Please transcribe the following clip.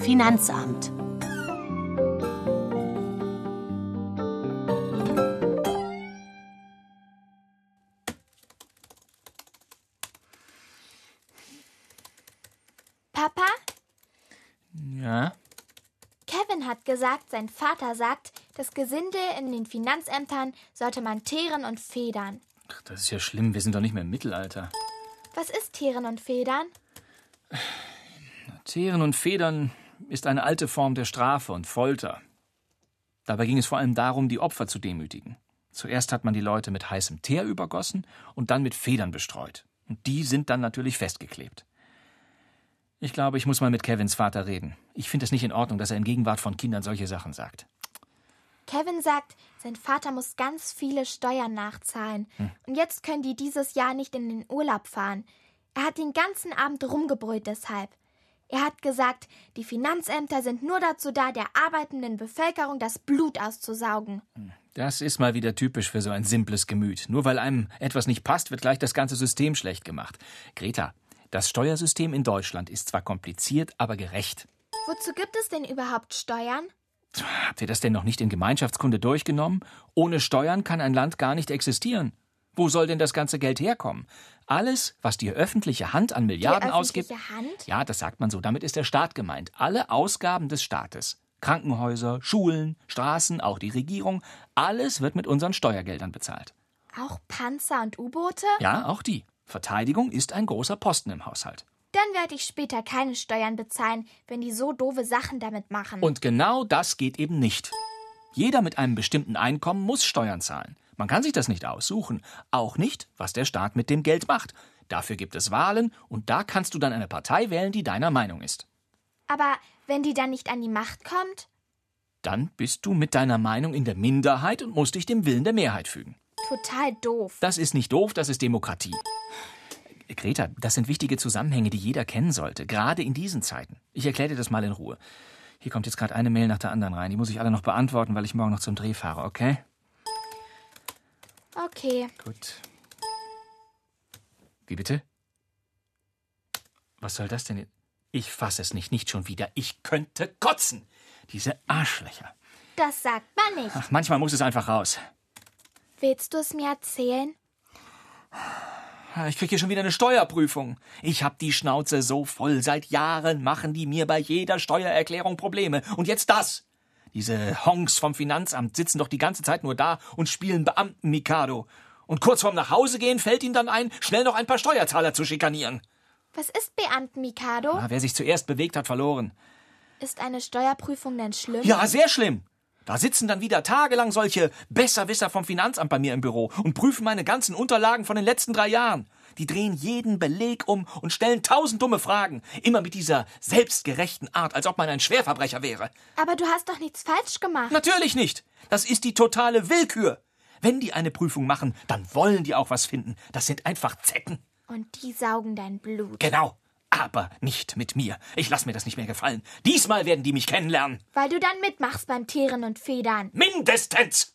Finanzamt. Papa, Ja? Kevin hat gesagt, sein Vater sagt, das Gesinde in den Finanzämtern sollte man teeren und federn. Ach, das ist ja schlimm, wir sind doch nicht mehr im Mittelalter. Was ist teeren und federn? Teeren und Federn ist eine alte Form der Strafe und Folter. Dabei ging es vor allem darum, die Opfer zu demütigen. Zuerst hat man die Leute mit heißem Teer übergossen und dann mit Federn bestreut. Und die sind dann natürlich festgeklebt. Ich glaube, ich muss mal mit Kevins Vater reden. Ich finde es nicht in Ordnung, dass er in Gegenwart von Kindern solche Sachen sagt. Kevin sagt, sein Vater muss ganz viele Steuern nachzahlen. Und jetzt können die dieses Jahr nicht in den Urlaub fahren. Er hat den ganzen Abend rumgebrüllt deshalb. Er hat gesagt, die Finanzämter sind nur dazu da, der arbeitenden Bevölkerung das Blut auszusaugen. Das ist mal wieder typisch für so ein simples Gemüt. Nur weil einem etwas nicht passt, wird gleich das ganze System schlecht gemacht. Greta, das Steuersystem in Deutschland ist zwar kompliziert, aber gerecht. Wozu gibt es denn überhaupt Steuern? Habt ihr das denn noch nicht in Gemeinschaftskunde durchgenommen? Ohne Steuern kann ein Land gar nicht existieren. Wo soll denn das ganze Geld herkommen? Alles, was die öffentliche Hand an Milliarden die ausgibt. öffentliche Hand? Ja, das sagt man so. Damit ist der Staat gemeint. Alle Ausgaben des Staates. Krankenhäuser, Schulen, Straßen, auch die Regierung. Alles wird mit unseren Steuergeldern bezahlt. Auch Panzer und U-Boote? Ja, auch die. Verteidigung ist ein großer Posten im Haushalt. Dann werde ich später keine Steuern bezahlen, wenn die so doofe Sachen damit machen. Und genau das geht eben nicht. Jeder mit einem bestimmten Einkommen muss Steuern zahlen. Man kann sich das nicht aussuchen. Auch nicht, was der Staat mit dem Geld macht. Dafür gibt es Wahlen und da kannst du dann eine Partei wählen, die deiner Meinung ist. Aber wenn die dann nicht an die Macht kommt? Dann bist du mit deiner Meinung in der Minderheit und musst dich dem Willen der Mehrheit fügen. Total doof. Das ist nicht doof, das ist Demokratie. Greta, das sind wichtige Zusammenhänge, die jeder kennen sollte, gerade in diesen Zeiten. Ich erkläre dir das mal in Ruhe. Hier kommt jetzt gerade eine Mail nach der anderen rein. Die muss ich alle noch beantworten, weil ich morgen noch zum Dreh fahre, okay? Okay. Gut. Wie bitte? Was soll das denn? Ich fasse es nicht, nicht schon wieder. Ich könnte kotzen. Diese Arschlöcher. Das sagt man nicht. Ach, manchmal muss es einfach raus. Willst du es mir erzählen? Ich kriege hier schon wieder eine Steuerprüfung. Ich hab die Schnauze so voll. Seit Jahren machen die mir bei jeder Steuererklärung Probleme. Und jetzt das. Diese Honks vom Finanzamt sitzen doch die ganze Zeit nur da und spielen Beamten-Mikado. Und kurz vorm Nachhausegehen fällt ihnen dann ein, schnell noch ein paar Steuerzahler zu schikanieren. Was ist Beamten Mikado? Ah, wer sich zuerst bewegt, hat verloren. Ist eine Steuerprüfung denn schlimm? Ja, sehr schlimm. Da sitzen dann wieder tagelang solche Besserwisser vom Finanzamt bei mir im Büro und prüfen meine ganzen Unterlagen von den letzten drei Jahren. Die drehen jeden Beleg um und stellen tausend dumme Fragen. Immer mit dieser selbstgerechten Art, als ob man ein Schwerverbrecher wäre. Aber du hast doch nichts falsch gemacht. Natürlich nicht. Das ist die totale Willkür. Wenn die eine Prüfung machen, dann wollen die auch was finden. Das sind einfach Zecken. Und die saugen dein Blut. Genau. Aber nicht mit mir. Ich lass mir das nicht mehr gefallen. Diesmal werden die mich kennenlernen. Weil du dann mitmachst beim Tieren und Federn. Mindestens!